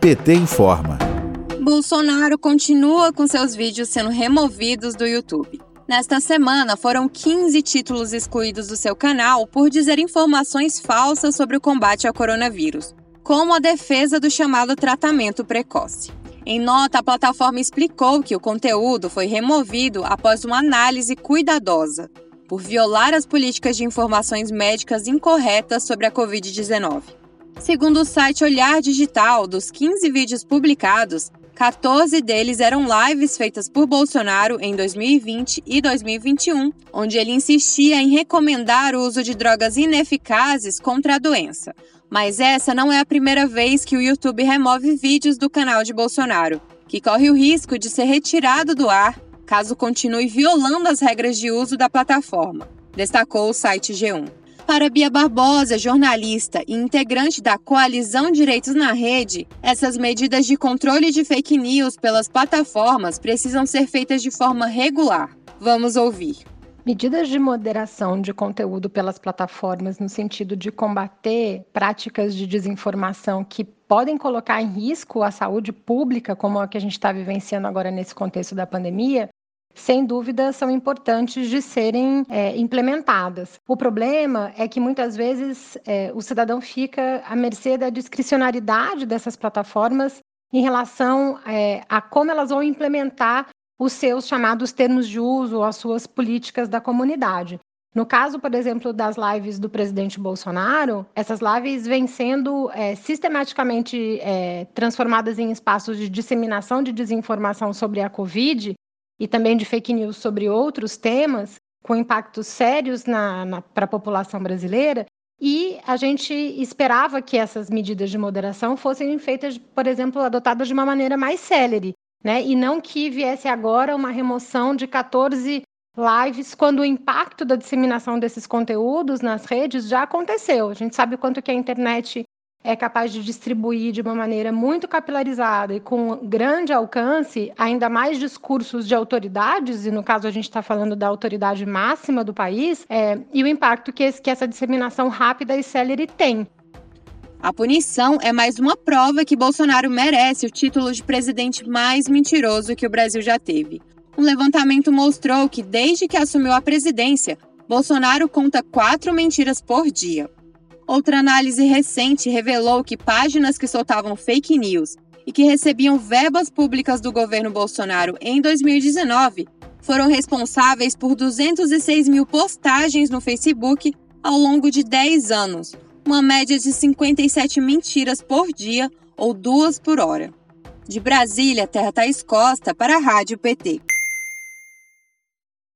PT informa. Bolsonaro continua com seus vídeos sendo removidos do YouTube. Nesta semana, foram 15 títulos excluídos do seu canal por dizer informações falsas sobre o combate ao coronavírus, como a defesa do chamado tratamento precoce. Em nota, a plataforma explicou que o conteúdo foi removido após uma análise cuidadosa, por violar as políticas de informações médicas incorretas sobre a Covid-19. Segundo o site Olhar Digital, dos 15 vídeos publicados, 14 deles eram lives feitas por Bolsonaro em 2020 e 2021, onde ele insistia em recomendar o uso de drogas ineficazes contra a doença. Mas essa não é a primeira vez que o YouTube remove vídeos do canal de Bolsonaro, que corre o risco de ser retirado do ar caso continue violando as regras de uso da plataforma, destacou o site G1. Para Bia Barbosa, jornalista e integrante da Coalizão Direitos na Rede, essas medidas de controle de fake news pelas plataformas precisam ser feitas de forma regular. Vamos ouvir. Medidas de moderação de conteúdo pelas plataformas no sentido de combater práticas de desinformação que podem colocar em risco a saúde pública, como a que a gente está vivenciando agora nesse contexto da pandemia, sem dúvida, são importantes de serem é, implementadas. O problema é que muitas vezes é, o cidadão fica à mercê da discricionariedade dessas plataformas em relação é, a como elas vão implementar os seus chamados termos de uso, as suas políticas da comunidade. No caso, por exemplo, das lives do presidente Bolsonaro, essas lives vêm sendo é, sistematicamente é, transformadas em espaços de disseminação de desinformação sobre a Covid e também de fake news sobre outros temas, com impactos sérios para a população brasileira. E a gente esperava que essas medidas de moderação fossem feitas, por exemplo, adotadas de uma maneira mais célere, né? E não que viesse agora uma remoção de 14 lives, quando o impacto da disseminação desses conteúdos nas redes já aconteceu. A gente sabe o quanto que a internet é capaz de distribuir de uma maneira muito capilarizada e com grande alcance, ainda mais discursos de autoridades, e no caso a gente está falando da autoridade máxima do país, é, e o impacto que, esse, que essa disseminação rápida e célere tem. A punição é mais uma prova que Bolsonaro merece o título de presidente mais mentiroso que o Brasil já teve. Um levantamento mostrou que, desde que assumiu a presidência, Bolsonaro conta quatro mentiras por dia. Outra análise recente revelou que páginas que soltavam fake news e que recebiam verbas públicas do governo Bolsonaro em 2019 foram responsáveis por 206 mil postagens no Facebook ao longo de 10 anos, uma média de 57 mentiras por dia ou duas por hora. De Brasília, Terra Thaís Costa para a Rádio PT.